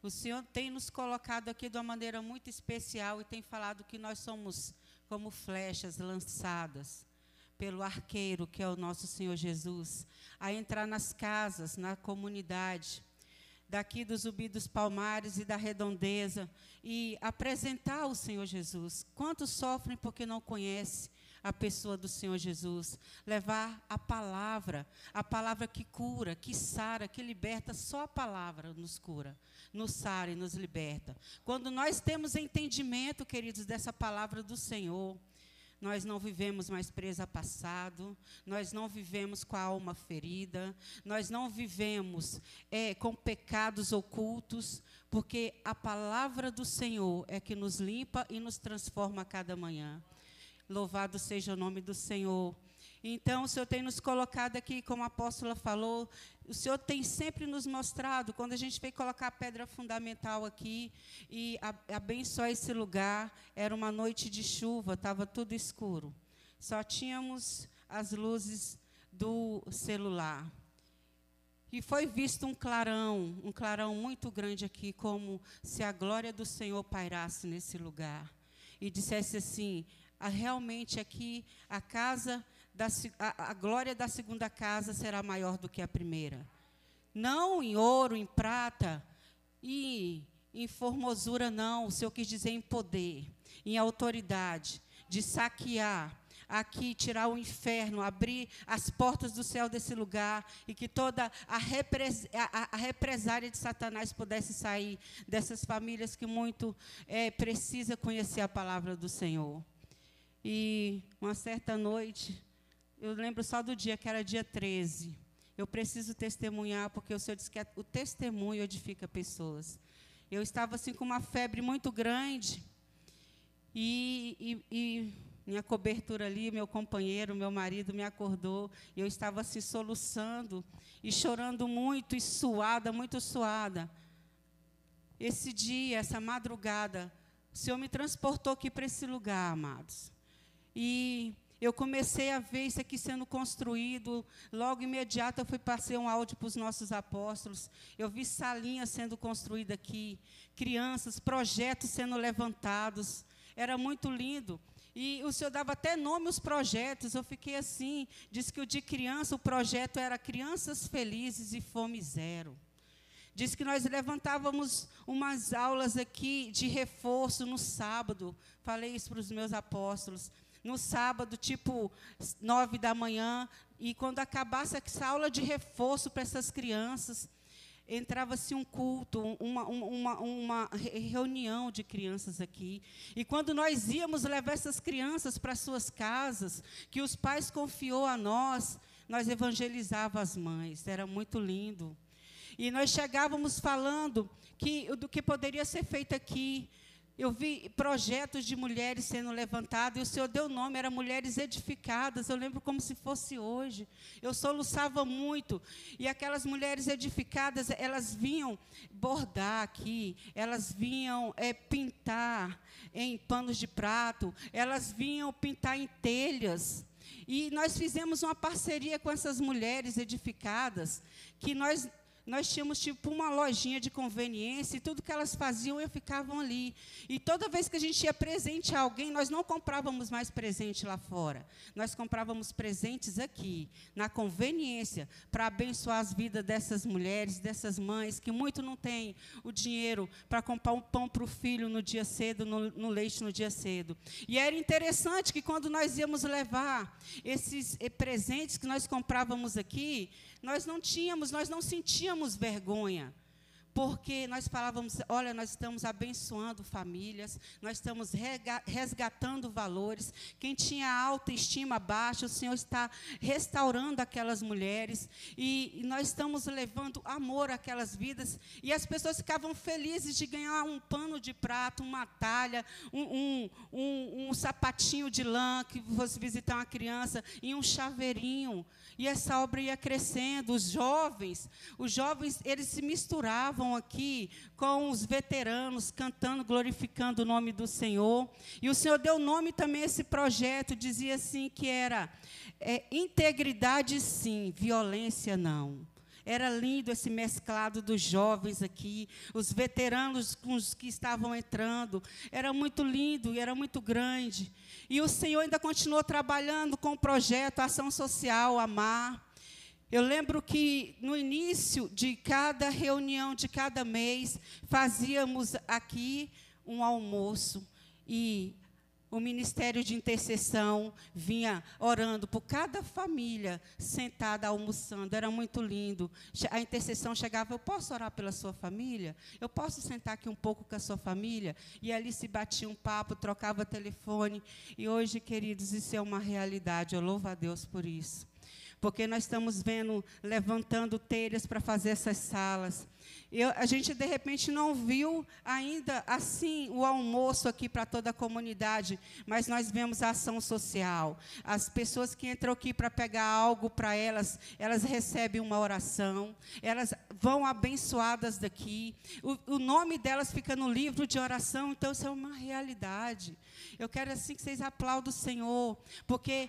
O Senhor tem nos colocado aqui de uma maneira muito especial e tem falado que nós somos como flechas lançadas pelo arqueiro, que é o nosso Senhor Jesus, a entrar nas casas, na comunidade, daqui do Zumbi dos Palmares e da Redondeza, e apresentar o Senhor Jesus. Quantos sofrem porque não conhecem a pessoa do Senhor Jesus? Levar a palavra, a palavra que cura, que sara, que liberta, só a palavra nos cura, nos sara e nos liberta. Quando nós temos entendimento, queridos, dessa palavra do Senhor, nós não vivemos mais presos a passado, nós não vivemos com a alma ferida, nós não vivemos é, com pecados ocultos, porque a palavra do Senhor é que nos limpa e nos transforma a cada manhã. Louvado seja o nome do Senhor. Então, o Senhor tem nos colocado aqui, como a apóstola falou, o Senhor tem sempre nos mostrado, quando a gente veio colocar a pedra fundamental aqui e abençoar esse lugar, era uma noite de chuva, estava tudo escuro. Só tínhamos as luzes do celular. E foi visto um clarão, um clarão muito grande aqui, como se a glória do Senhor pairasse nesse lugar. E dissesse assim: ah, realmente aqui a casa da, a, a glória da segunda casa será maior do que a primeira. Não em ouro, em prata e em formosura, não. O Senhor quis dizer em poder, em autoridade, de saquear, aqui, tirar o inferno, abrir as portas do céu desse lugar e que toda a, repres, a, a represária de Satanás pudesse sair dessas famílias que muito é, precisa conhecer a palavra do Senhor. E uma certa noite, eu lembro só do dia, que era dia 13. Eu preciso testemunhar, porque o Senhor disse que o testemunho edifica pessoas. Eu estava assim com uma febre muito grande. E, e, e, minha cobertura ali, meu companheiro, meu marido me acordou. E eu estava assim soluçando e chorando muito e suada, muito suada. Esse dia, essa madrugada, o Senhor me transportou aqui para esse lugar, amados. E eu comecei a ver isso aqui sendo construído. Logo imediato eu fui passei um áudio para os nossos apóstolos. Eu vi salinha sendo construída aqui, crianças, projetos sendo levantados. Era muito lindo. E o senhor dava até nome aos projetos. Eu fiquei assim. Disse que o de criança, o projeto era Crianças Felizes e Fome Zero. Diz que nós levantávamos umas aulas aqui de reforço no sábado. Falei isso para os meus apóstolos no sábado, tipo nove da manhã, e quando acabasse essa aula de reforço para essas crianças, entrava-se um culto, uma, uma, uma, reunião de crianças aqui. E quando nós íamos levar essas crianças para suas casas, que os pais confiou a nós, nós evangelizávamos as mães. Era muito lindo. E nós chegávamos falando que, do que poderia ser feito aqui, eu vi projetos de mulheres sendo levantados, e o Senhor deu nome, eram mulheres edificadas. Eu lembro como se fosse hoje. Eu soluçava muito. E aquelas mulheres edificadas, elas vinham bordar aqui, elas vinham é, pintar em panos de prato, elas vinham pintar em telhas. E nós fizemos uma parceria com essas mulheres edificadas, que nós nós tínhamos tipo uma lojinha de conveniência e tudo que elas faziam eu ficavam ali. E toda vez que a gente ia presente a alguém, nós não comprávamos mais presente lá fora. Nós comprávamos presentes aqui, na conveniência, para abençoar as vidas dessas mulheres, dessas mães que muito não têm o dinheiro para comprar um pão para o filho no dia cedo, no, no leite no dia cedo. E era interessante que quando nós íamos levar esses eh, presentes que nós comprávamos aqui, nós não tínhamos, nós não sentíamos vergonha porque nós falávamos, olha, nós estamos abençoando famílias, nós estamos resgatando valores. Quem tinha autoestima baixa, o Senhor está restaurando aquelas mulheres e, nós estamos levando amor àquelas vidas. E as pessoas ficavam felizes de ganhar um pano de prato, uma talha, um, um, um, um sapatinho de lã que fosse visitar uma criança e um chaveirinho. E essa obra ia crescendo. Os jovens, os jovens, eles se misturavam aqui com os veteranos, cantando, glorificando o nome do Senhor. E o Senhor deu nome também a esse projeto, dizia assim que era é, integridade sim, violência não. Era lindo esse mesclado dos jovens aqui, os veteranos com os que estavam entrando. Era muito lindo e era muito grande. E o Senhor ainda continuou trabalhando com o projeto Ação Social Amar. Eu lembro que no início de cada reunião, de cada mês, fazíamos aqui um almoço e o ministério de intercessão vinha orando por cada família sentada almoçando. Era muito lindo. A intercessão chegava: Eu posso orar pela sua família? Eu posso sentar aqui um pouco com a sua família? E ali se batia um papo, trocava telefone. E hoje, queridos, isso é uma realidade. Eu louvo a Deus por isso porque nós estamos vendo, levantando telhas para fazer essas salas. Eu, a gente, de repente, não viu ainda assim o almoço aqui para toda a comunidade, mas nós vemos a ação social. As pessoas que entram aqui para pegar algo para elas, elas recebem uma oração, elas vão abençoadas daqui. O, o nome delas fica no livro de oração, então isso é uma realidade. Eu quero assim que vocês aplaudam o Senhor, porque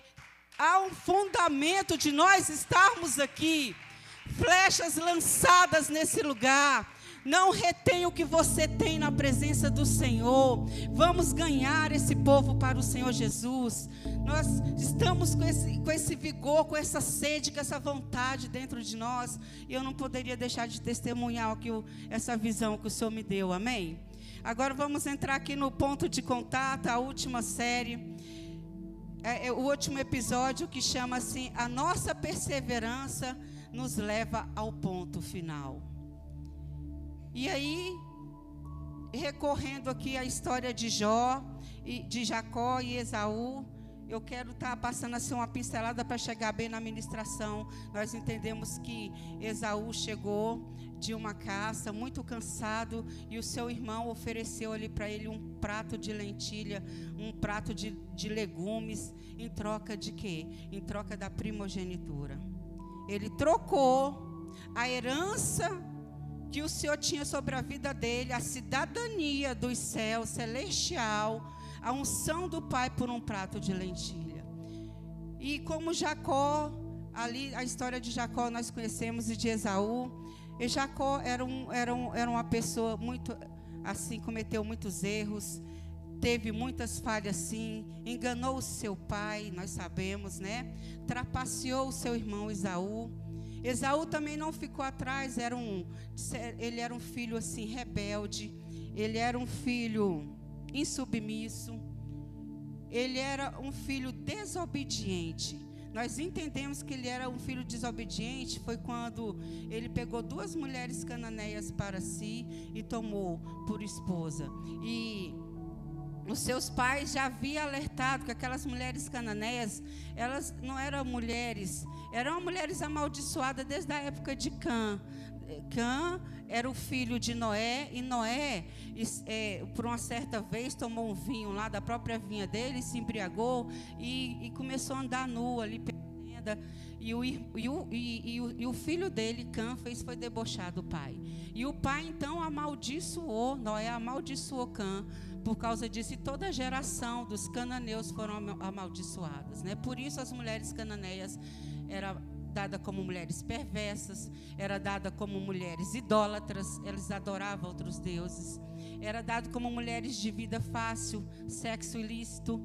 há um fundamento de nós estarmos aqui. Flechas lançadas nesse lugar. Não retenha o que você tem na presença do Senhor. Vamos ganhar esse povo para o Senhor Jesus. Nós estamos com esse, com esse vigor, com essa sede, com essa vontade dentro de nós. E eu não poderia deixar de testemunhar que essa visão que o Senhor me deu. Amém? Agora vamos entrar aqui no ponto de contato, a última série é, é o último episódio que chama assim: A nossa perseverança nos leva ao ponto final. E aí, recorrendo aqui à história de Jó, de Jacó e Esaú, eu quero estar tá passando assim uma pincelada para chegar bem na ministração. Nós entendemos que Esaú chegou de uma caça, muito cansado, e o seu irmão ofereceu ali para ele um prato de lentilha, um prato de, de legumes, em troca de quê? Em troca da primogenitura. Ele trocou a herança que o Senhor tinha sobre a vida dele, a cidadania dos céus, celestial, a unção do Pai por um prato de lentilha. E como Jacó, ali a história de Jacó nós conhecemos e de Esaú, e Jacó era, um, era, um, era uma pessoa muito, assim, cometeu muitos erros, teve muitas falhas, sim, enganou o seu pai, nós sabemos, né? Trapaceou o seu irmão Esaú. Esaú também não ficou atrás, era um, ele era um filho assim rebelde, ele era um filho insubmisso, ele era um filho desobediente. Nós entendemos que ele era um filho desobediente foi quando ele pegou duas mulheres cananeias para si e tomou por esposa. E os seus pais já haviam alertado que aquelas mulheres cananeias, elas não eram mulheres, eram mulheres amaldiçoadas desde a época de Cã. Cã era o filho de Noé, e Noé, é, por uma certa vez, tomou um vinho lá da própria vinha dele, se embriagou e, e começou a andar nu ali pela tenda. E o, e, o, e, o, e o filho dele, Cã, fez foi debochar do pai. E o pai então amaldiçoou, Noé amaldiçoou Cã por causa disso, e toda a geração dos cananeus foram amaldiçoadas. Né? Por isso as mulheres cananeias eram dada como mulheres perversas, era dada como mulheres idólatras, elas adoravam outros deuses. Era dado como mulheres de vida fácil, sexo ilícito.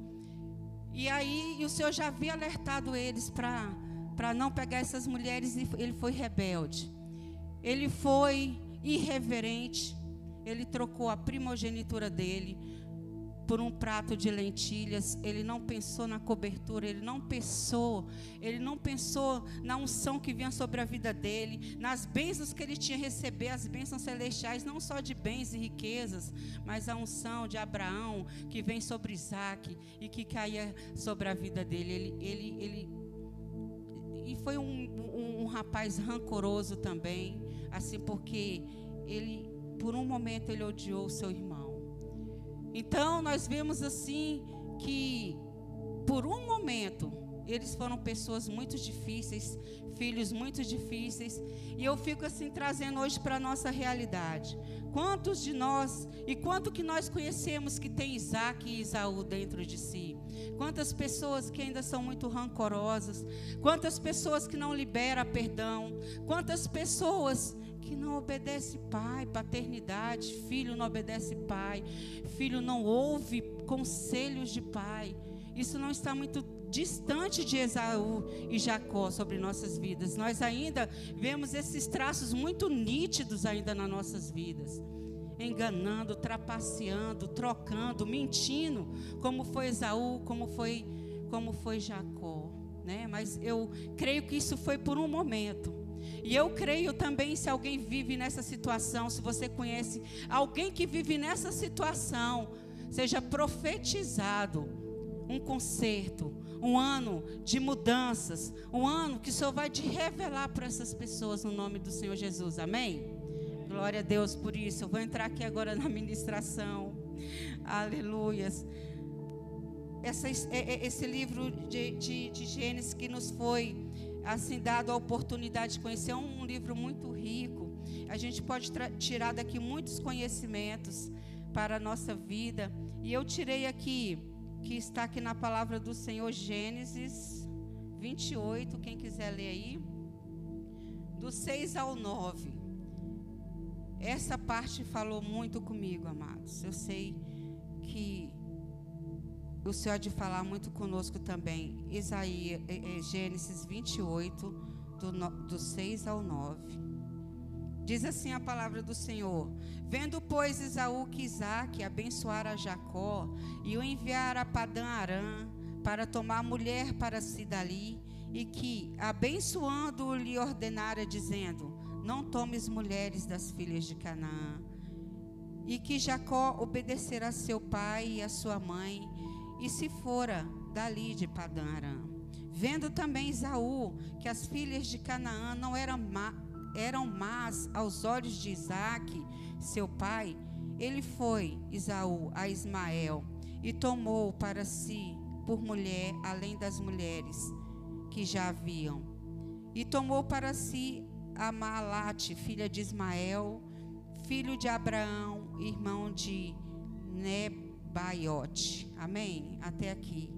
E aí e o Senhor já havia alertado eles para não pegar essas mulheres e ele foi rebelde. Ele foi irreverente. Ele trocou a primogenitura dele por um prato de lentilhas, ele não pensou na cobertura, ele não pensou, ele não pensou na unção que vinha sobre a vida dele, nas bênçãos que ele tinha receber, as bênçãos celestiais, não só de bens e riquezas, mas a unção de Abraão que vem sobre Isaac e que caía sobre a vida dele. Ele, ele, ele e foi um, um, um rapaz rancoroso também, assim porque ele, por um momento, ele odiou o seu irmão. Então nós vemos assim que por um momento eles foram pessoas muito difíceis, filhos muito difíceis, e eu fico assim trazendo hoje para a nossa realidade. Quantos de nós e quanto que nós conhecemos que tem Isaac e Isaú dentro de si? Quantas pessoas que ainda são muito rancorosas, quantas pessoas que não liberam perdão, quantas pessoas que não obedece pai, paternidade, filho não obedece pai, filho não ouve conselhos de pai. Isso não está muito distante de Esaú e Jacó sobre nossas vidas. Nós ainda vemos esses traços muito nítidos ainda nas nossas vidas. Enganando, trapaceando, trocando, mentindo, como foi Esaú, como foi, como foi Jacó, né? Mas eu creio que isso foi por um momento. E eu creio também, se alguém vive nessa situação, se você conhece alguém que vive nessa situação, seja profetizado um conserto, um ano de mudanças, um ano que o Senhor vai te revelar para essas pessoas no nome do Senhor Jesus. Amém? Glória a Deus por isso. Eu vou entrar aqui agora na ministração. Aleluias. Essa, é, é, esse livro de, de, de Gênesis que nos foi assim dado a oportunidade de conhecer é um livro muito rico. A gente pode tirar daqui muitos conhecimentos para a nossa vida. E eu tirei aqui que está aqui na palavra do Senhor Gênesis 28, quem quiser ler aí, do 6 ao 9. Essa parte falou muito comigo, amados. Eu sei que o Senhor há de falar muito conosco também. Isaías, é, é, Gênesis 28, do, do 6 ao 9. Diz assim a palavra do Senhor: Vendo, pois, Isaú que Isaac abençoara Jacó e o enviara a Padã Arã para tomar mulher para si dali, e que, abençoando-o, lhe ordenara, dizendo: Não tomes mulheres das filhas de Canaã. E que Jacó obedecerá a seu pai e a sua mãe, e se fora dali de Padã Vendo também Isaú que as filhas de Canaã não eram, má, eram más aos olhos de Isaac, seu pai, ele foi, Isaú, a Ismael e tomou para si por mulher, além das mulheres que já haviam. E tomou para si a Maalate, filha de Ismael, filho de Abraão, irmão de Neb Baiote. Amém? Até aqui.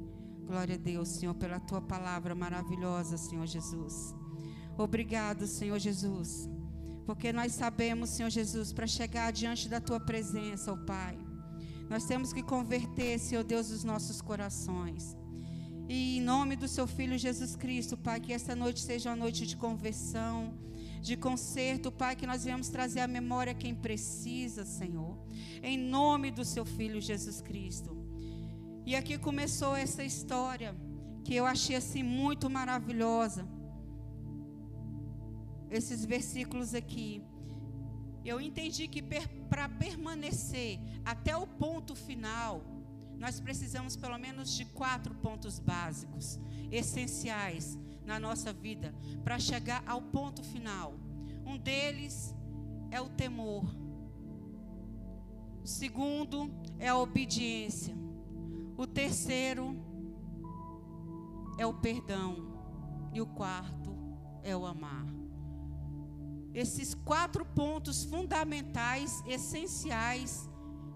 Glória a Deus, Senhor, pela tua palavra maravilhosa, Senhor Jesus. Obrigado, Senhor Jesus. Porque nós sabemos, Senhor Jesus, para chegar diante da tua presença, ó oh Pai, nós temos que converter, Senhor Deus, os nossos corações. E em nome do seu filho Jesus Cristo, Pai, que esta noite seja uma noite de conversão de conserto, Pai, que nós venhamos trazer à memória quem precisa, Senhor, em nome do Seu Filho Jesus Cristo. E aqui começou essa história que eu achei assim muito maravilhosa. Esses versículos aqui. Eu entendi que para permanecer até o ponto final, nós precisamos pelo menos de quatro pontos básicos, essenciais, na nossa vida para chegar ao ponto final. Um deles é o temor. O segundo é a obediência. O terceiro é o perdão. E o quarto é o amar. Esses quatro pontos fundamentais, essenciais,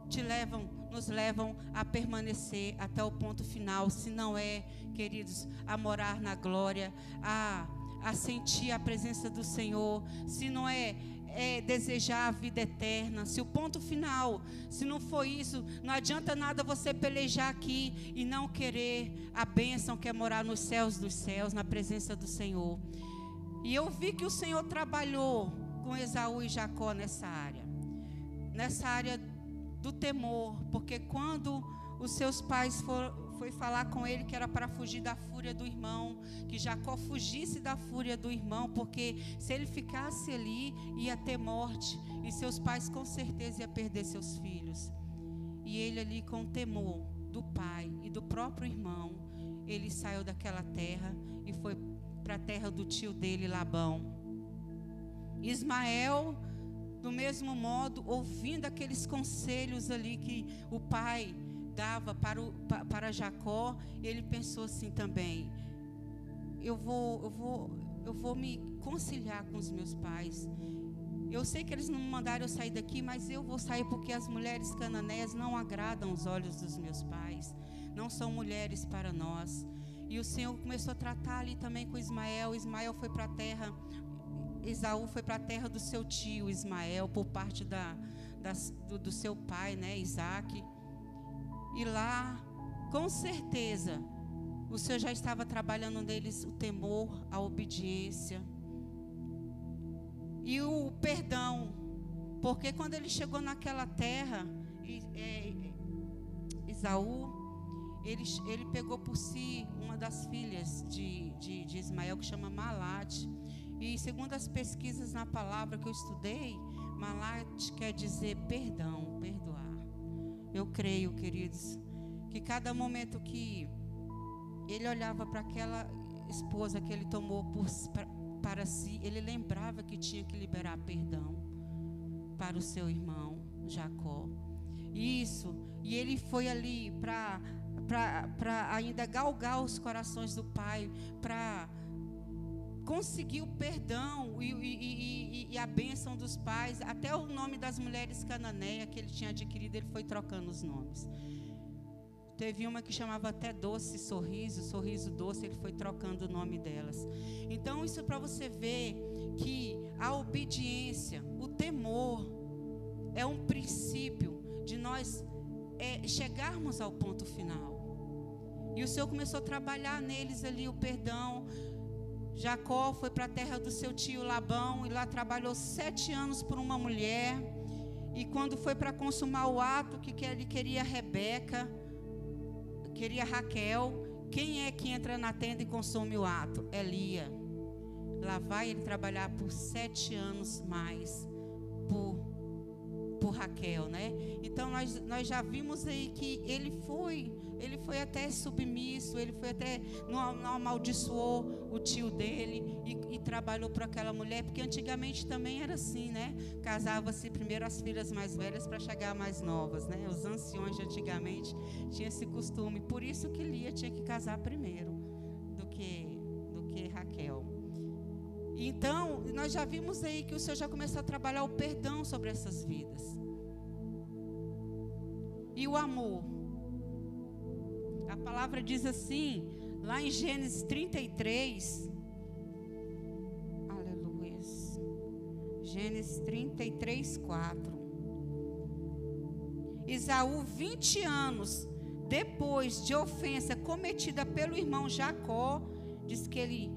te levam, nos levam a permanecer até o ponto final, se não é, queridos, a morar na glória, a, a sentir a presença do Senhor, se não é, é desejar a vida eterna, se o ponto final, se não for isso, não adianta nada você pelejar aqui e não querer a bênção que é morar nos céus dos céus, na presença do Senhor. E eu vi que o Senhor trabalhou com Esaú e Jacó nessa área, nessa área do temor, porque quando os seus pais foram foi falar com ele que era para fugir da fúria do irmão, que Jacó fugisse da fúria do irmão, porque se ele ficasse ali ia ter morte e seus pais com certeza ia perder seus filhos. E ele ali com temor do pai e do próprio irmão, ele saiu daquela terra e foi para a terra do tio dele, Labão. Ismael do mesmo modo, ouvindo aqueles conselhos ali que o pai dava para, o, para Jacó, ele pensou assim também: eu vou, eu vou, eu vou me conciliar com os meus pais. Eu sei que eles não mandaram eu sair daqui, mas eu vou sair porque as mulheres cananeias não agradam os olhos dos meus pais. Não são mulheres para nós. E o Senhor começou a tratar ali também com Ismael. Ismael foi para a terra, Esaú foi para a terra do seu tio Ismael, por parte da, da do, do seu pai, né, Isaac. E lá, com certeza, o Senhor já estava trabalhando neles o temor, a obediência e o perdão. Porque quando ele chegou naquela terra, é, Isaú, ele, ele pegou por si uma das filhas de, de, de Ismael, que chama Malate. E segundo as pesquisas na palavra que eu estudei, Malate quer dizer perdão, perdoar. Eu creio, queridos, que cada momento que ele olhava para aquela esposa que ele tomou por, pra, para si, ele lembrava que tinha que liberar perdão para o seu irmão Jacó. Isso, e ele foi ali para ainda galgar os corações do pai, para conseguir o perdão e, e, e, e, a bênção dos pais, até o nome das mulheres cananeias que ele tinha adquirido, ele foi trocando os nomes. Teve uma que chamava até Doce Sorriso, Sorriso Doce, ele foi trocando o nome delas. Então, isso é para você ver que a obediência, o temor, é um princípio de nós é, chegarmos ao ponto final. E o Senhor começou a trabalhar neles ali o perdão. Jacó foi para a terra do seu tio Labão e lá trabalhou sete anos por uma mulher. E quando foi para consumar o ato que ele queria Rebeca, queria Raquel. Quem é que entra na tenda e consome o ato? Elia. Lá vai ele trabalhar por sete anos mais por, por Raquel, né? Então nós, nós já vimos aí que ele foi ele foi até submisso, ele foi até, não, não amaldiçoou o tio dele e, e trabalhou para aquela mulher, porque antigamente também era assim, né? Casava-se primeiro as filhas mais velhas para chegar mais novas, né? Os anciões de antigamente tinham esse costume, por isso que Lia tinha que casar primeiro do que, do que Raquel. Então, nós já vimos aí que o Senhor já começou a trabalhar o perdão sobre essas vidas. E o amor a palavra diz assim, lá em Gênesis 33. Aleluia. Gênesis 33, 4. Isaú, 20 anos depois de ofensa cometida pelo irmão Jacó, diz que ele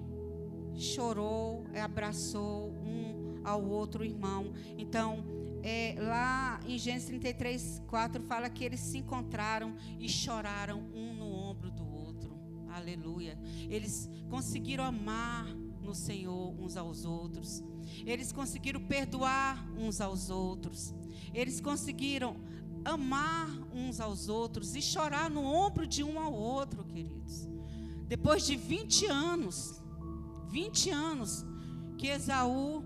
chorou, abraçou um ao outro irmão. Então, é, lá em Gênesis 33, 4 fala que eles se encontraram e choraram um no ombro do outro. Aleluia. Eles conseguiram amar no Senhor uns aos outros. Eles conseguiram perdoar uns aos outros. Eles conseguiram amar uns aos outros e chorar no ombro de um ao outro, queridos. Depois de 20 anos, 20 anos que Esaú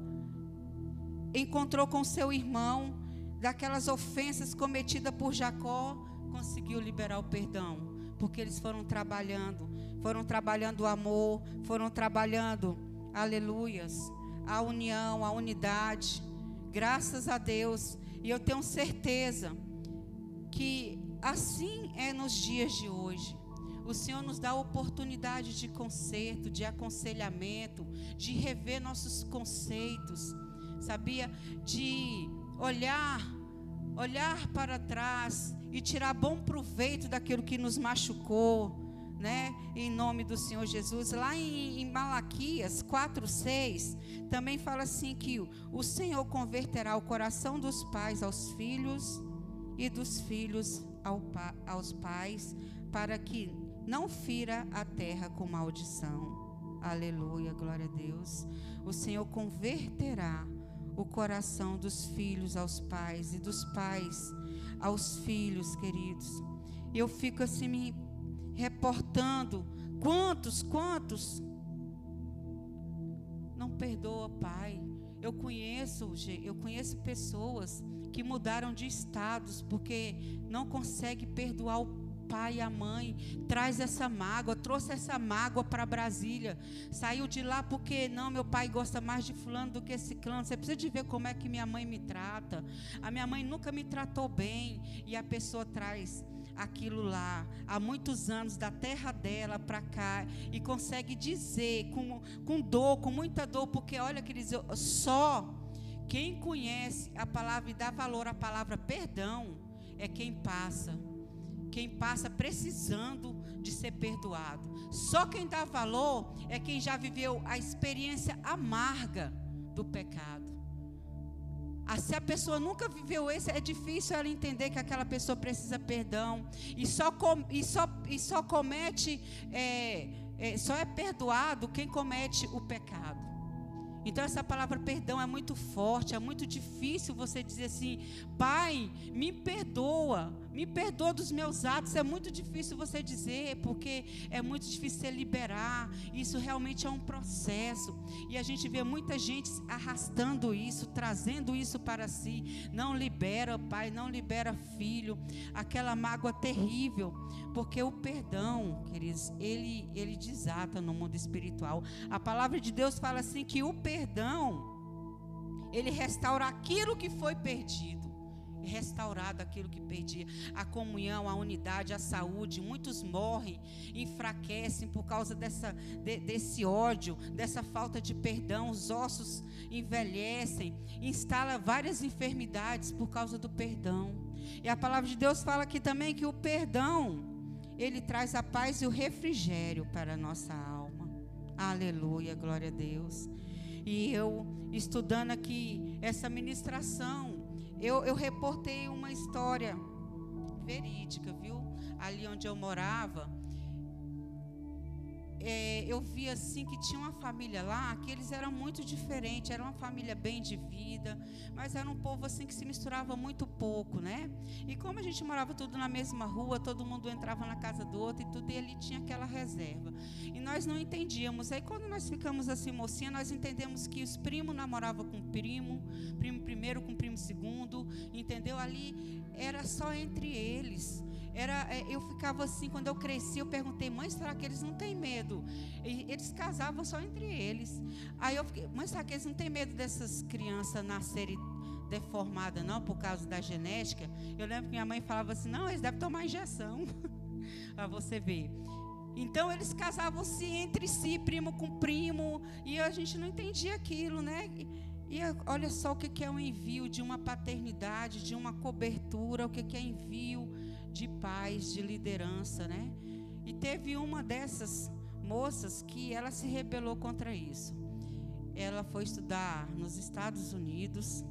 encontrou com seu irmão, daquelas ofensas cometidas por Jacó, conseguiu liberar o perdão, porque eles foram trabalhando, foram trabalhando o amor, foram trabalhando, aleluias, a união, a unidade. Graças a Deus, e eu tenho certeza que assim é nos dias de hoje. O Senhor nos dá oportunidade de conserto, de aconselhamento, de rever nossos conceitos sabia? De olhar, olhar para trás e tirar bom proveito daquilo que nos machucou, né? Em nome do Senhor Jesus. Lá em, em Malaquias 4, 6, também fala assim que o Senhor converterá o coração dos pais aos filhos e dos filhos ao, aos pais, para que não fira a terra com maldição. Aleluia, glória a Deus. O Senhor converterá o coração dos filhos aos pais e dos pais aos filhos, queridos. Eu fico assim me reportando quantos, quantos não perdoa pai. Eu conheço, eu conheço pessoas que mudaram de estados porque não consegue perdoar o pai e a mãe traz essa mágoa, trouxe essa mágoa para Brasília. Saiu de lá porque não, meu pai gosta mais de fulano do que esse clã. Você precisa de ver como é que minha mãe me trata. A minha mãe nunca me tratou bem e a pessoa traz aquilo lá há muitos anos da terra dela para cá e consegue dizer com, com dor, com muita dor, porque olha, queridos, eu, só quem conhece a palavra e dá valor à palavra perdão é quem passa. Quem passa precisando de ser perdoado. Só quem dá valor é quem já viveu a experiência amarga do pecado. Ah, se a pessoa nunca viveu esse, é difícil ela entender que aquela pessoa precisa perdão. E só, com, e só, e só comete, é, é, só é perdoado quem comete o pecado. Então essa palavra perdão é muito forte, é muito difícil você dizer assim, Pai, me perdoa, me perdoa dos meus atos. É muito difícil você dizer, porque é muito difícil você liberar. Isso realmente é um processo. E a gente vê muita gente arrastando isso, trazendo isso para si. Não libera, pai, não libera filho. Aquela mágoa terrível. Porque o perdão, queridos, ele, ele desata no mundo espiritual. A palavra de Deus fala assim que o perdão, ele restaura aquilo que foi perdido restaurado aquilo que perdia. A comunhão, a unidade, a saúde. Muitos morrem, enfraquecem por causa dessa, de, desse ódio, dessa falta de perdão. Os ossos envelhecem, instala várias enfermidades por causa do perdão. E a palavra de Deus fala aqui também que o perdão, ele traz a paz e o refrigério para a nossa alma. Aleluia, glória a Deus. E eu estudando aqui essa ministração, eu, eu reportei uma história verídica, viu? Ali onde eu morava, é, eu vi assim que tinha uma família lá que eles eram muito diferentes, era uma família bem de vida, mas era um povo assim que se misturava muito pouco, né? E como a gente morava tudo na mesma rua, todo mundo entrava na casa do outro e tudo, e ali tinha aquela reserva. E nós não entendíamos. Aí quando nós ficamos assim, mocinha, nós entendemos que os primos namoravam com primo, primo primeiro com primo segundo, entendeu? Ali era só entre eles era, é, eu ficava assim, quando eu cresci, eu perguntei, mãe, será que eles não têm medo? E eles casavam só entre eles. Aí eu fiquei, mãe, será que eles não têm medo dessas crianças nascerem deformadas, não, por causa da genética? Eu lembro que minha mãe falava assim, não, eles devem tomar injeção. Para você ver. Então eles casavam-se entre si, primo com primo, e a gente não entendia aquilo, né? E, olha só o que é o envio de uma paternidade, de uma cobertura, o que é envio de paz, de liderança, né? E teve uma dessas moças que ela se rebelou contra isso. Ela foi estudar nos Estados Unidos.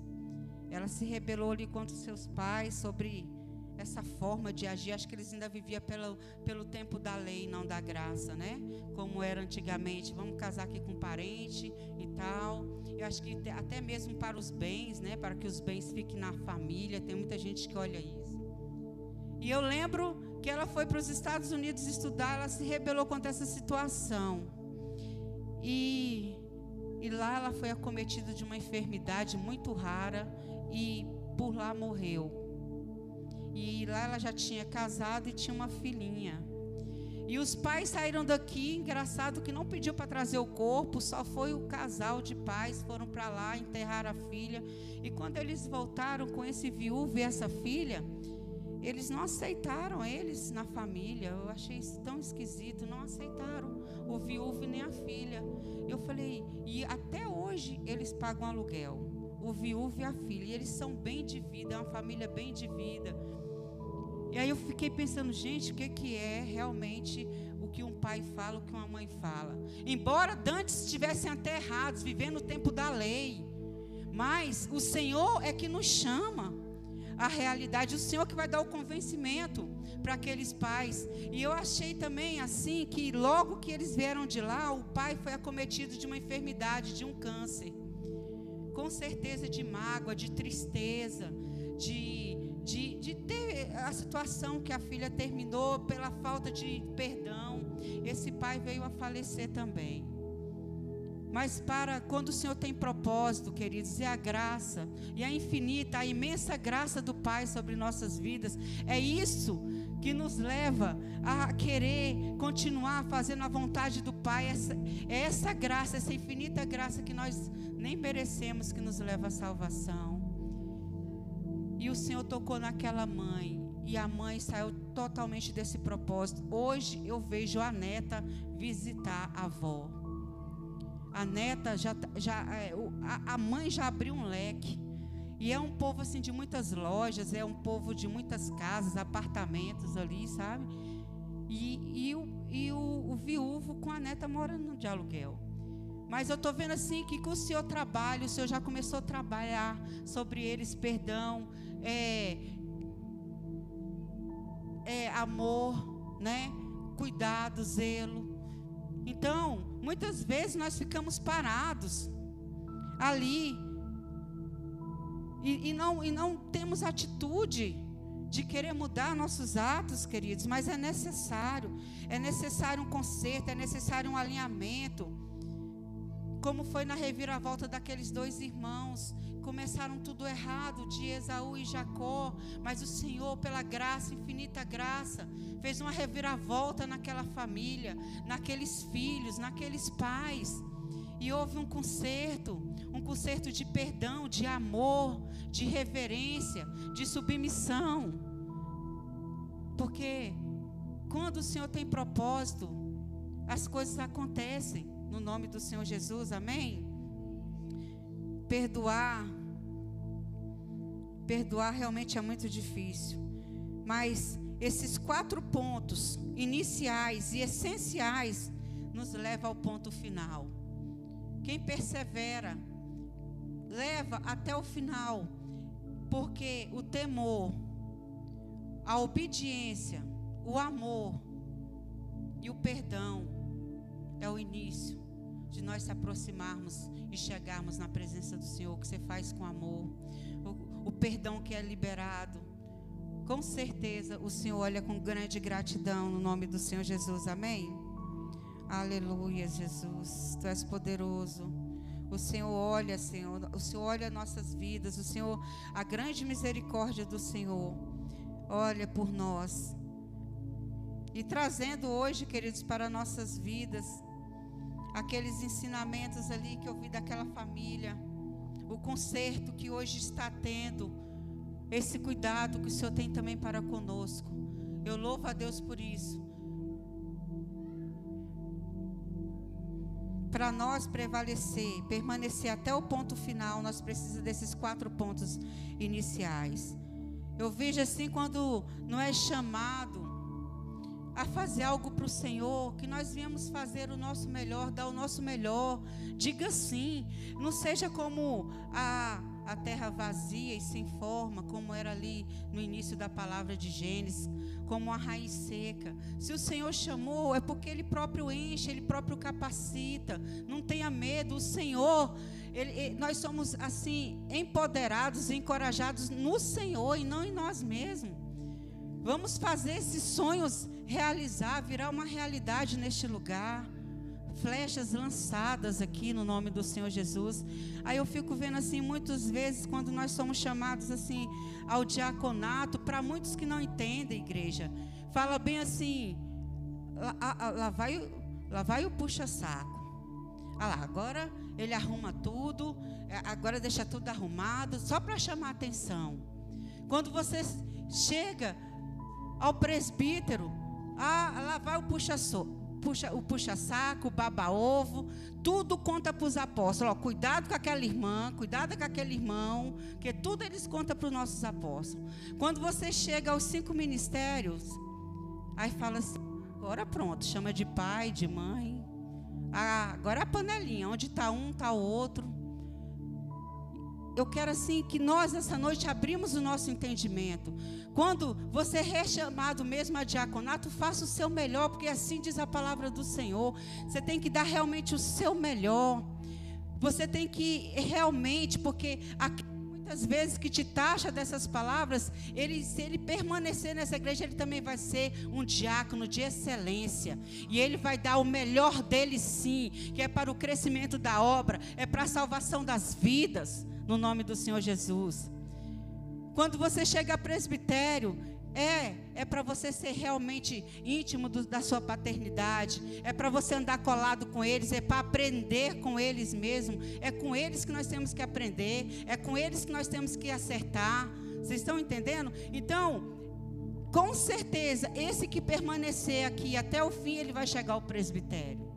Ela se rebelou ali contra os seus pais sobre essa forma de agir. Acho que eles ainda viviam pelo, pelo tempo da lei, não da graça, né? Como era antigamente. Vamos casar aqui com um parente e tal. Eu acho que até mesmo para os bens, né? Para que os bens fiquem na família. Tem muita gente que olha isso. E eu lembro que ela foi para os Estados Unidos estudar, ela se rebelou contra essa situação. E, e lá ela foi acometida de uma enfermidade muito rara e por lá morreu. E lá ela já tinha casado e tinha uma filhinha. E os pais saíram daqui, engraçado que não pediu para trazer o corpo, só foi o casal de pais, foram para lá enterrar a filha. E quando eles voltaram com esse viúvo e essa filha, eles não aceitaram eles na família. Eu achei isso tão esquisito. Não aceitaram o viúvo nem a filha. Eu falei, e até hoje eles pagam aluguel. O viúvo e a filha. E eles são bem de vida, é uma família bem de vida. E aí eu fiquei pensando, gente, o que, que é realmente o que um pai fala, o que uma mãe fala? Embora dantes estivessem até errados, vivendo o tempo da lei. Mas o Senhor é que nos chama a realidade. O Senhor que vai dar o convencimento para aqueles pais. E eu achei também assim que logo que eles vieram de lá, o pai foi acometido de uma enfermidade, de um câncer. Com certeza de mágoa, de tristeza, de, de, de ter a situação que a filha terminou pela falta de perdão. Esse pai veio a falecer também. Mas para quando o Senhor tem propósito, queridos, é a graça, e a infinita, a imensa graça do Pai sobre nossas vidas, é isso que nos leva a querer continuar fazendo a vontade do Pai. Essa, é essa graça, essa infinita graça que nós nem merecemos, que nos leva à salvação. E o Senhor tocou naquela mãe, e a mãe saiu totalmente desse propósito. Hoje eu vejo a neta visitar a avó. A neta já, já é, a, mãe já abriu um leque. E é um povo assim de muitas lojas, é um povo de muitas casas, apartamentos ali, sabe? E, e, o, e o, o viúvo com a neta morando de aluguel. Mas eu estou vendo assim que com o Senhor trabalha, o Senhor já começou a trabalhar sobre eles perdão, é, é amor, né? Cuidado, zelo. Então, muitas vezes nós ficamos parados ali e, e, não, e não temos atitude de querer mudar nossos atos, queridos, mas é necessário. É necessário um conserto, é necessário um alinhamento. Como foi na reviravolta daqueles dois irmãos. Começaram tudo errado, de Esaú e Jacó. Mas o Senhor, pela graça, infinita graça, fez uma reviravolta naquela família, naqueles filhos, naqueles pais. E houve um conserto, um conserto de perdão, de amor, de reverência, de submissão. Porque quando o Senhor tem propósito, as coisas acontecem no nome do Senhor Jesus, amém? Perdoar, perdoar realmente é muito difícil, mas esses quatro pontos iniciais e essenciais nos levam ao ponto final. Quem persevera, leva até o final, porque o temor, a obediência, o amor e o perdão é o início de nós se aproximarmos e chegarmos na presença do Senhor, que você faz com amor, o, perdão que é liberado. Com certeza o Senhor olha com grande gratidão no nome do Senhor Jesus, amém? Aleluia, Jesus. Tu és poderoso. O Senhor olha, Senhor. O Senhor olha nossas vidas. O Senhor, a grande misericórdia do Senhor, olha por nós. E trazendo hoje, queridos, para nossas vidas, aqueles ensinamentos ali que eu vi daquela família, o conserto que hoje está tendo, esse cuidado que o Senhor tem também para conosco. Eu louvo a Deus por isso. para nós prevalecer, permanecer até o ponto final, nós precisamos desses quatro pontos iniciais. Eu vejo assim quando não é chamado a fazer algo para o Senhor, que nós viemos fazer o nosso melhor, dar o nosso melhor. Diga sim, não seja como a a terra vazia e sem forma, como era ali no início da palavra de Gênesis, como a raiz seca. Se o Senhor chamou, é porque Ele próprio enche, Ele próprio capacita. Não tenha medo, o Senhor, ele, nós somos assim, empoderados, encorajados no Senhor e não em nós mesmos. Vamos fazer esses sonhos realizar, virar uma realidade neste lugar flechas lançadas aqui no nome do Senhor Jesus. Aí eu fico vendo assim, muitas vezes, quando nós somos chamados assim ao diaconato, para muitos que não entendem, igreja, fala bem assim: lá, lá vai, lá vai o puxa-saco. Ah agora ele arruma tudo, é, agora deixa tudo arrumado, só para chamar atenção. Quando você chega ao presbítero, ah, lá vai o puxa-saco puxa, o puxa-saco, o baba-ovo, tudo conta para os apóstolos. Ó, cuidado com aquela irmã, cuidado com aquele irmão, que tudo eles contam para os nossos apóstolos. Quando você chega aos cinco ministérios, aí fala assim, agora pronto, chama de pai, de mãe. Ah, agora a panelinha, onde está um, está o outro eu quero assim que nós essa noite abrimos o nosso entendimento. Quando você é rechamado mesmo a diaconato, faça o seu melhor, porque assim diz a palavra do Senhor. Você tem que dar realmente o seu melhor. Você tem que realmente, porque muitas vezes que te taxa dessas palavras, ele, se ele permanecer nessa igreja, ele também vai ser um diácono de excelência. E ele vai dar o melhor dele sim, que é para o crescimento da obra, é para a salvação das vidas, no nome do Senhor Jesus. Quando você chega a presbitério, é, é para você ser realmente íntimo do, da sua paternidade. É para você andar colado com eles. É para aprender com eles mesmo. É com eles que nós temos que aprender. É com eles que nós temos que acertar. Vocês estão entendendo? Então, com certeza, esse que permanecer aqui até o fim, ele vai chegar ao presbitério.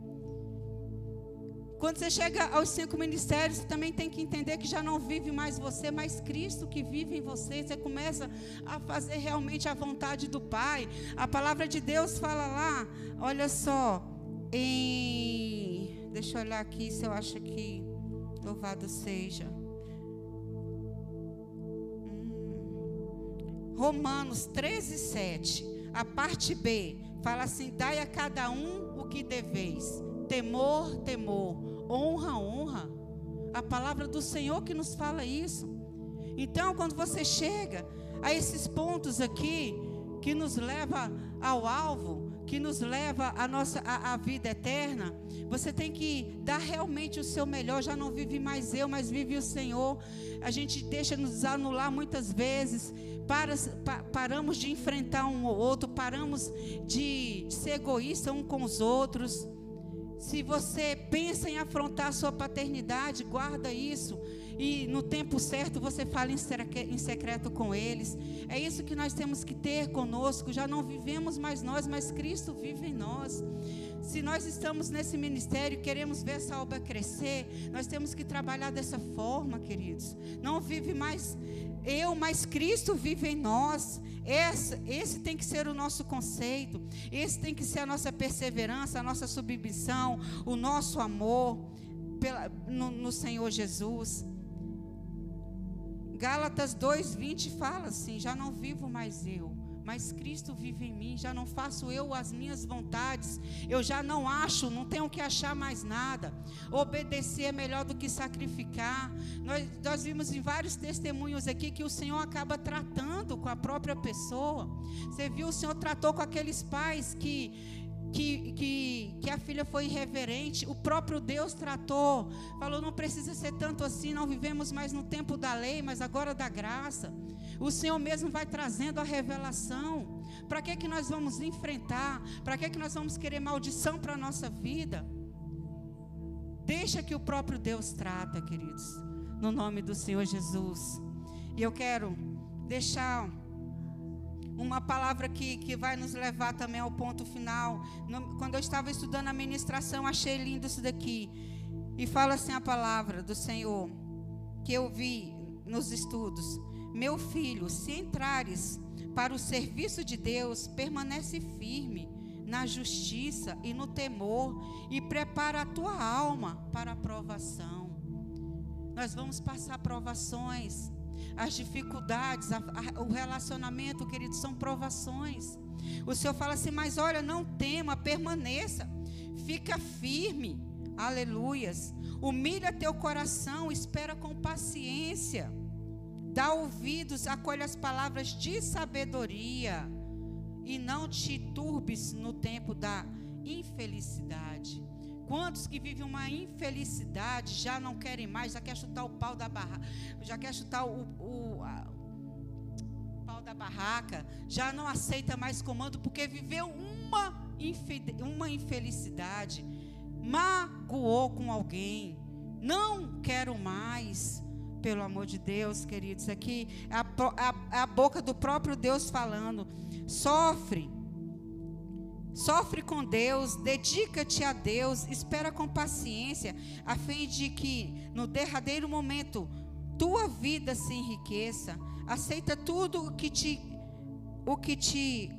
Quando você chega aos cinco ministérios, você também tem que entender que já não vive mais você, mas Cristo que vive em você. Você começa a fazer realmente a vontade do Pai. A palavra de Deus fala lá, olha só, em. Deixa eu olhar aqui se eu acho que. Louvado seja. Hum. Romanos 13, 7. A parte B fala assim: dai a cada um o que deveis. Temor, temor honra, honra. A palavra do Senhor que nos fala isso. Então, quando você chega a esses pontos aqui, que nos leva ao alvo, que nos leva à nossa à, à vida eterna, você tem que dar realmente o seu melhor. Já não vive mais eu, mas vive o Senhor. A gente deixa nos anular muitas vezes. Para, pa, paramos de enfrentar um ou outro, paramos de ser egoísta um com os outros. Se você pensa em afrontar a sua paternidade, guarda isso. E no tempo certo você fala em secreto com eles. É isso que nós temos que ter conosco. Já não vivemos mais nós, mas Cristo vive em nós. Se nós estamos nesse ministério e queremos ver essa obra crescer, nós temos que trabalhar dessa forma, queridos. Não vive mais eu, mas Cristo vive em nós. Esse, esse tem que ser o nosso conceito. Esse tem que ser a nossa perseverança, a nossa submissão, o nosso amor pela, no, no Senhor Jesus. Gálatas 2:20 fala assim: já não vivo mais eu, mas Cristo vive em mim, já não faço eu as minhas vontades, eu já não acho, não tenho que achar mais nada. Obedecer é melhor do que sacrificar. Nós, nós vimos em vários testemunhos aqui que o Senhor acaba tratando com a própria pessoa. Você viu, o Senhor tratou com aqueles pais que que, que, que, a filha foi irreverente, o próprio Deus tratou, falou: não precisa ser tanto assim, não vivemos mais no tempo da lei, mas agora da graça. O Senhor mesmo vai trazendo a revelação. Para que, que nós vamos enfrentar? Para que, que nós vamos querer maldição para a nossa vida? Deixa que o próprio Deus trata, queridos, no nome do Senhor Jesus. E eu quero deixar uma palavra que, que vai nos levar também ao ponto final. No, quando eu estava estudando a ministração, achei lindo isso daqui. E fala assim a palavra do Senhor, que eu vi nos estudos. Meu filho, se entrares para o serviço de Deus, permanece firme na justiça e no temor e prepara a tua alma para a provação. Nós vamos passar provações, as dificuldades, a, a, o relacionamento, querido, são provações. O Senhor fala assim: mas olha, não tema, permaneça, fica firme, aleluias. Humilha teu coração, espera com paciência. Dá ouvidos, acolhe as palavras de sabedoria e não te turbes no tempo da infelicidade. Quantos que vivem uma infelicidade já não querem mais, já quer chutar o pau da barraca, já quer chutar o, o, a, o pau da barraca, já não aceita mais comando porque viveu uma, uma infelicidade, magoou com alguém, não quero mais pelo amor de Deus, queridos. Aqui é a, a, a boca do próprio Deus falando. Sofre. Sofre com Deus, dedica-te a Deus, espera com paciência, a fim de que no derradeiro momento tua vida se enriqueça. Aceita tudo o que te o que te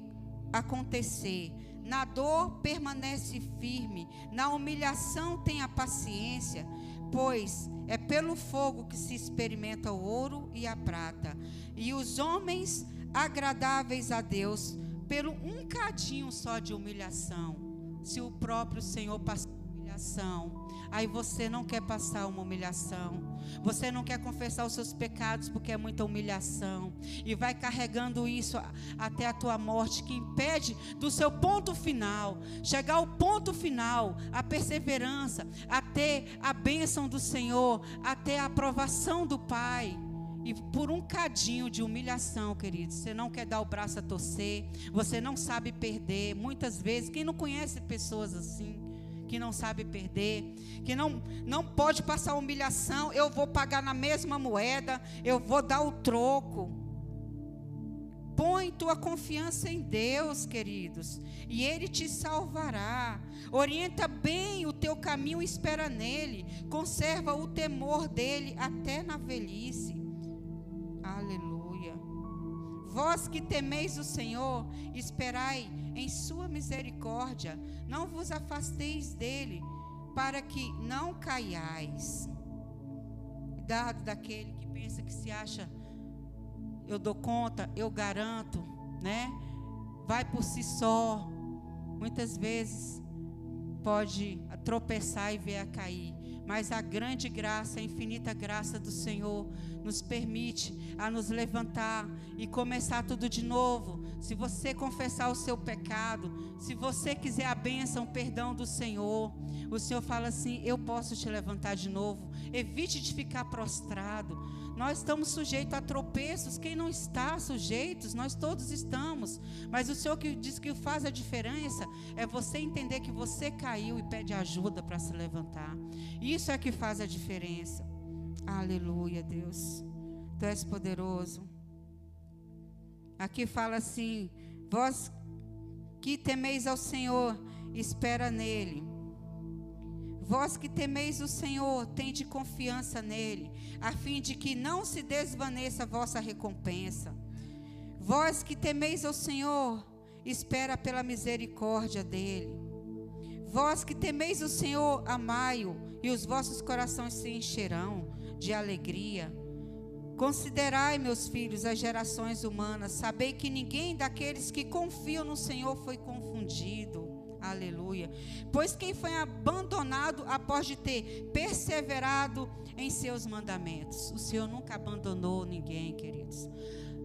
acontecer. Na dor permanece firme, na humilhação tenha paciência, pois é pelo fogo que se experimenta o ouro e a prata. E os homens agradáveis a Deus, pelo um cadinho só de humilhação. Se o próprio Senhor passou humilhação. Aí você não quer passar uma humilhação. Você não quer confessar os seus pecados porque é muita humilhação. E vai carregando isso até a tua morte, que impede do seu ponto final, chegar ao ponto final, a perseverança, até a bênção do Senhor, até a aprovação do Pai. E por um cadinho de humilhação, queridos, você não quer dar o braço a torcer, você não sabe perder. Muitas vezes, quem não conhece pessoas assim, que não sabe perder, que não, não pode passar humilhação, eu vou pagar na mesma moeda, eu vou dar o troco. Põe tua confiança em Deus, queridos, e Ele te salvará. Orienta bem o teu caminho e espera nele. Conserva o temor dele até na velhice. Aleluia. Vós que temeis o Senhor, esperai em sua misericórdia, não vos afasteis dele, para que não caiais. Cuidado daquele que pensa que se acha, eu dou conta, eu garanto, né? Vai por si só. Muitas vezes pode tropeçar e ver a cair mas a grande graça, a infinita graça do Senhor nos permite a nos levantar e começar tudo de novo. Se você confessar o seu pecado, se você quiser a bênção, o perdão do Senhor, o Senhor fala assim: Eu posso te levantar de novo. Evite de ficar prostrado. Nós estamos sujeitos a tropeços. Quem não está sujeitos, nós todos estamos. Mas o Senhor que diz que faz a diferença é você entender que você caiu e pede ajuda para se levantar. Isso é que faz a diferença. Aleluia, Deus. Tu és poderoso. Aqui fala assim: Vós que temeis ao Senhor, espera nele. Vós que temeis o Senhor, tende confiança nele, a fim de que não se desvaneça a vossa recompensa. Vós que temeis ao Senhor, espera pela misericórdia dele. Vós que temeis o Senhor, amai-o, e os vossos corações se encherão de alegria. Considerai, meus filhos, as gerações humanas, sabei que ninguém daqueles que confiam no Senhor foi confundido. Aleluia. Pois quem foi abandonado após de ter perseverado em seus mandamentos? O Senhor nunca abandonou ninguém, queridos.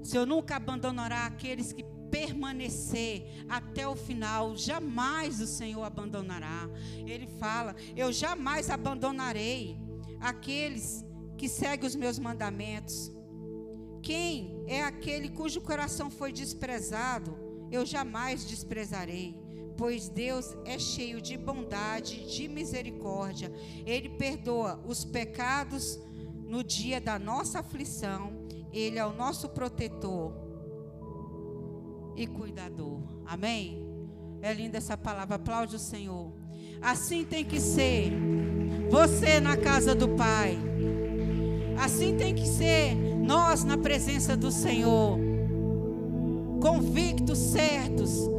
O Senhor nunca abandonará aqueles que permanecer até o final, jamais o Senhor abandonará. Ele fala: Eu jamais abandonarei aqueles que seguem os meus mandamentos. Quem é aquele cujo coração foi desprezado, eu jamais desprezarei pois Deus é cheio de bondade, de misericórdia. Ele perdoa os pecados no dia da nossa aflição. Ele é o nosso protetor e cuidador. Amém? É linda essa palavra. Aplaude o Senhor. Assim tem que ser. Você na casa do Pai. Assim tem que ser nós na presença do Senhor. Convictos, certos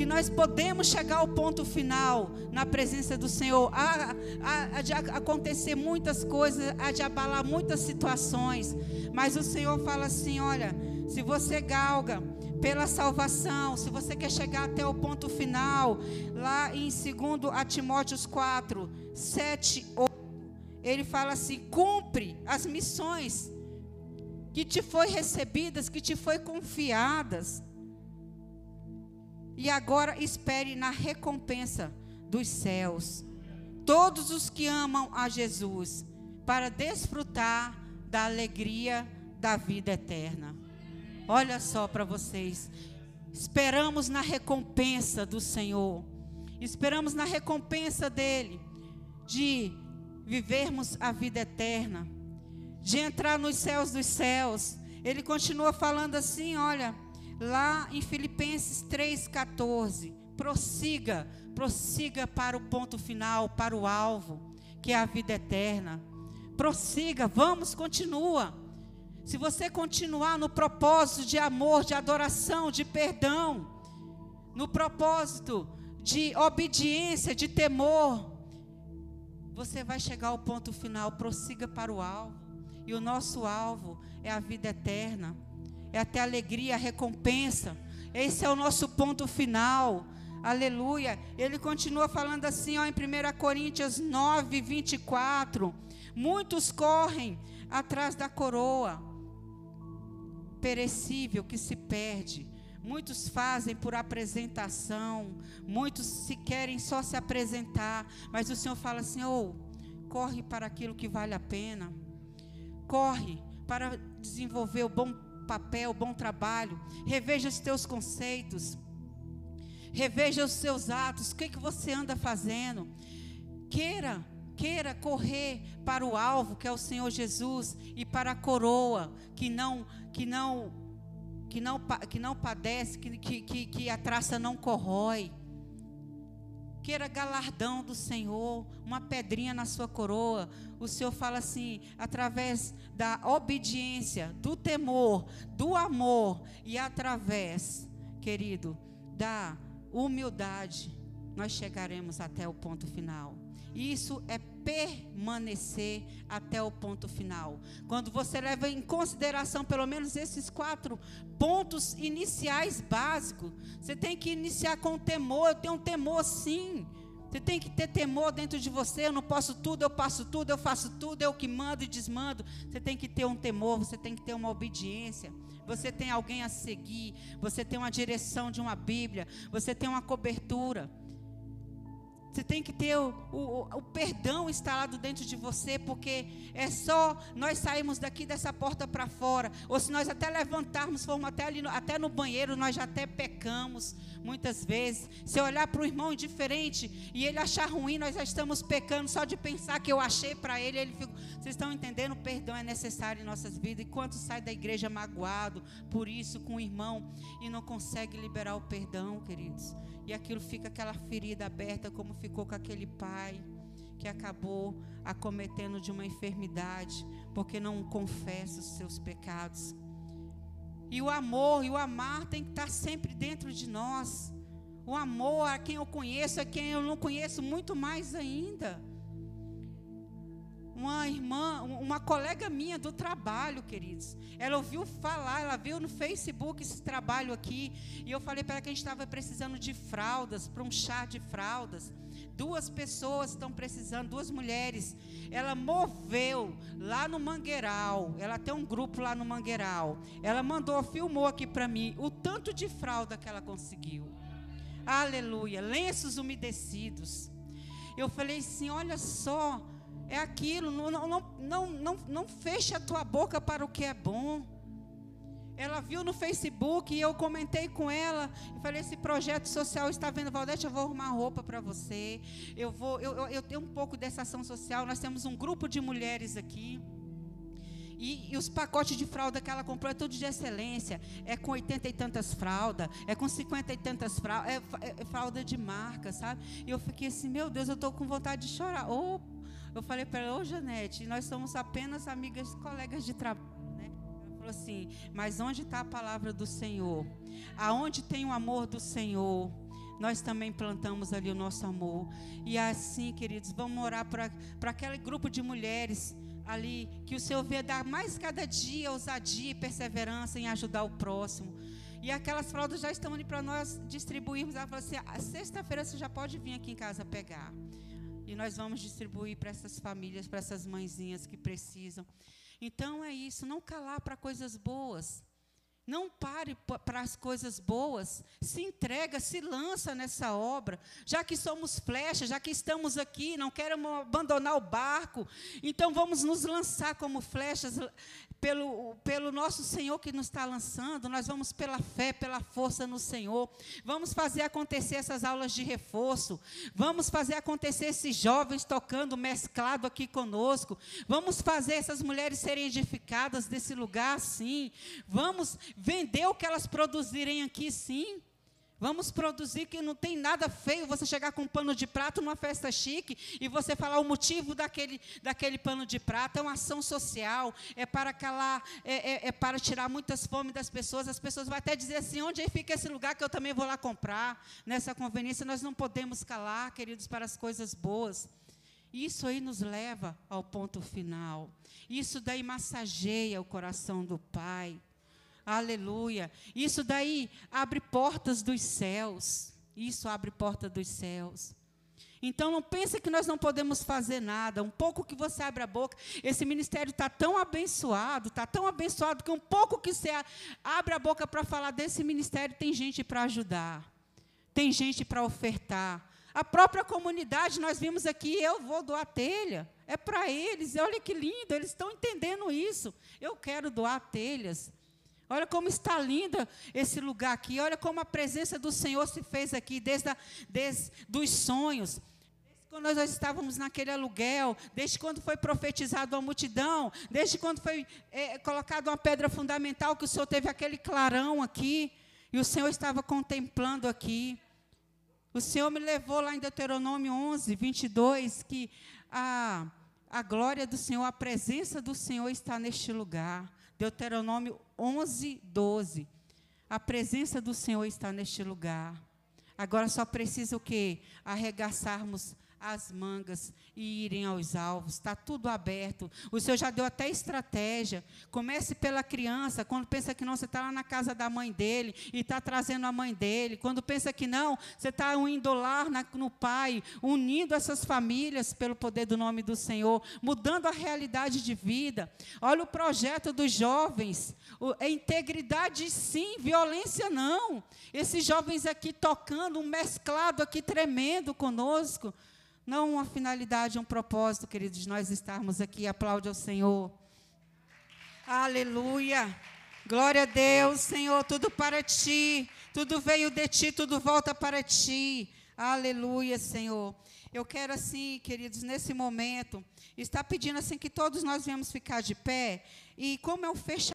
que nós podemos chegar ao ponto final na presença do Senhor. Há, há, há, de acontecer muitas coisas, há de abalar muitas situações, mas o Senhor fala assim: olha, se você galga pela salvação, se você quer chegar até o ponto final, lá em 2 Timóteos 4, 7, 8, ele fala assim: cumpre as missões que te foi recebidas, que te foi confiadas. E agora espere na recompensa dos céus. Todos os que amam a Jesus, para desfrutar da alegria da vida eterna. Olha só para vocês. Esperamos na recompensa do Senhor. Esperamos na recompensa dele de vivermos a vida eterna, de entrar nos céus dos céus. Ele continua falando assim, olha, lá em Filipenses 3,14. Prossiga, prossiga para o ponto final, para o alvo, que é a vida eterna. Prossiga, vamos, continua. Se você continuar no propósito de amor, de adoração, de perdão, no propósito de obediência, de temor, você vai chegar ao ponto final. Prossiga para o alvo. E o nosso alvo é a vida eterna é até alegria, a recompensa. Esse é o nosso ponto final. Aleluia. Ele continua falando assim, ó, em 1 Coríntios 9, 24. Muitos correm atrás da coroa perecível que se perde. Muitos fazem por apresentação, muitos se querem só se apresentar, mas o Senhor fala assim: "Oh, corre para aquilo que vale a pena. Corre para desenvolver o bom papel, bom trabalho. Reveja os teus conceitos. Reveja os seus atos. O que, que você anda fazendo? Queira queira correr para o alvo, que é o Senhor Jesus, e para a coroa, que não que não que não que não padece, que, que, que a traça não corrói. Queira galardão do Senhor, uma pedrinha na sua coroa. O Senhor fala assim, através da obediência, do temor, do amor e através, querido, da humildade, nós chegaremos até o ponto final. Isso é permanecer até o ponto final. Quando você leva em consideração pelo menos esses quatro pontos iniciais básicos, você tem que iniciar com temor. Eu tenho um temor sim. Você tem que ter temor dentro de você. Eu não posso tudo, eu passo tudo, eu faço tudo, eu que mando e desmando. Você tem que ter um temor, você tem que ter uma obediência. Você tem alguém a seguir, você tem uma direção de uma Bíblia, você tem uma cobertura. Você tem que ter o, o, o, perdão instalado dentro de você, porque é só nós sairmos daqui dessa porta para fora, ou se nós até levantarmos, formos até, ali, até no banheiro, nós já até pecamos, muitas vezes. Se olhar para o irmão indiferente e ele achar ruim, nós já estamos pecando, só de pensar que eu achei para ele, ele fica. Vocês estão entendendo? O perdão é necessário em nossas vidas. E quanto sai da igreja magoado por isso, com o irmão, e não consegue liberar o perdão, queridos? E aquilo fica aquela ferida aberta, como ficou com aquele pai que acabou acometendo de uma enfermidade, porque não confessa os seus pecados. E o amor e o amar tem que estar sempre dentro de nós. O amor a quem eu conheço, a quem eu não conheço, muito mais ainda uma irmã, uma colega minha do trabalho, queridos. Ela ouviu falar, ela viu no Facebook esse trabalho aqui. E eu falei para ela que a gente estava precisando de fraldas, para um chá de fraldas. Duas pessoas estão precisando, duas mulheres. Ela moveu lá no Mangueiral. Ela tem um grupo lá no Mangueiral. Ela mandou, filmou aqui para mim o tanto de fralda que ela conseguiu. Aleluia. Lenços umedecidos. Eu falei assim: olha só é aquilo, não, não, não, não, não feche a tua boca para o que é bom. Ela viu no Facebook e eu comentei com ela e falei: esse projeto social está vendo, Valdete, eu vou arrumar roupa para você. Eu vou, eu, eu, eu, tenho um pouco dessa ação social. Nós temos um grupo de mulheres aqui. E, e, os pacotes de fralda que ela comprou é tudo de excelência. É com oitenta e tantas fraldas, é com cinquenta e tantas fraldas, é, é, é, fralda de marca, sabe? E eu fiquei assim, meu Deus, eu estou com vontade de chorar. Ô, eu falei para ela, ô Janete, nós somos apenas amigas, colegas de trabalho. Né? Ela falou assim, mas onde está a palavra do Senhor? Aonde tem o amor do Senhor? Nós também plantamos ali o nosso amor. E assim, queridos, vamos orar para aquele grupo de mulheres ali, que o Senhor vê dar mais cada dia ousadia e perseverança em ajudar o próximo. E aquelas fraldas já estão ali para nós distribuirmos. Ela falou assim: sexta-feira você já pode vir aqui em casa pegar. E nós vamos distribuir para essas famílias, para essas mãezinhas que precisam. Então é isso, não calar para coisas boas. Não pare para as coisas boas, se entrega, se lança nessa obra. Já que somos flechas, já que estamos aqui, não queremos abandonar o barco, então vamos nos lançar como flechas pelo, pelo nosso Senhor que nos está lançando. Nós vamos pela fé, pela força no Senhor. Vamos fazer acontecer essas aulas de reforço. Vamos fazer acontecer esses jovens tocando mesclado aqui conosco. Vamos fazer essas mulheres serem edificadas desse lugar, sim. Vamos vender o que elas produzirem aqui, sim. Vamos produzir que não tem nada feio você chegar com um pano de prato numa festa chique e você falar o motivo daquele, daquele pano de prato. É uma ação social, é para calar, é, é, é para tirar muitas fome das pessoas. As pessoas vão até dizer assim: onde fica esse lugar que eu também vou lá comprar? Nessa conveniência, nós não podemos calar, queridos, para as coisas boas. Isso aí nos leva ao ponto final. Isso daí massageia o coração do Pai. Aleluia. Isso daí abre portas dos céus. Isso abre porta dos céus. Então não pense que nós não podemos fazer nada. Um pouco que você abre a boca, esse ministério está tão abençoado, está tão abençoado que um pouco que você abre a boca para falar desse ministério, tem gente para ajudar, tem gente para ofertar. A própria comunidade, nós vimos aqui, eu vou doar telha. É para eles. Olha que lindo, eles estão entendendo isso. Eu quero doar telhas. Olha como está linda esse lugar aqui. Olha como a presença do Senhor se fez aqui, desde, a, desde dos sonhos. Desde quando nós estávamos naquele aluguel, desde quando foi profetizado a multidão, desde quando foi é, colocada uma pedra fundamental, que o Senhor teve aquele clarão aqui, e o Senhor estava contemplando aqui. O Senhor me levou lá em Deuteronômio 11, 22, que a, a glória do Senhor, a presença do Senhor está neste lugar. Deuteronômio 11, 12. A presença do Senhor está neste lugar. Agora só precisa o quê? Arregaçarmos as mangas e irem aos alvos. Está tudo aberto. O Senhor já deu até estratégia. Comece pela criança. Quando pensa que não, você está lá na casa da mãe dele e está trazendo a mãe dele. Quando pensa que não, você está indo lá no pai, unindo essas famílias pelo poder do nome do Senhor, mudando a realidade de vida. Olha o projeto dos jovens. É integridade sim, violência não. Esses jovens aqui tocando, um mesclado aqui tremendo conosco. Não uma finalidade, um propósito, queridos, nós estarmos aqui. Aplaude ao Senhor. Aleluia. Glória a Deus, Senhor, tudo para ti. Tudo veio de ti, tudo volta para ti. Aleluia, Senhor. Eu quero assim, queridos, nesse momento, estar pedindo assim que todos nós venhamos ficar de pé. E como é um fechamento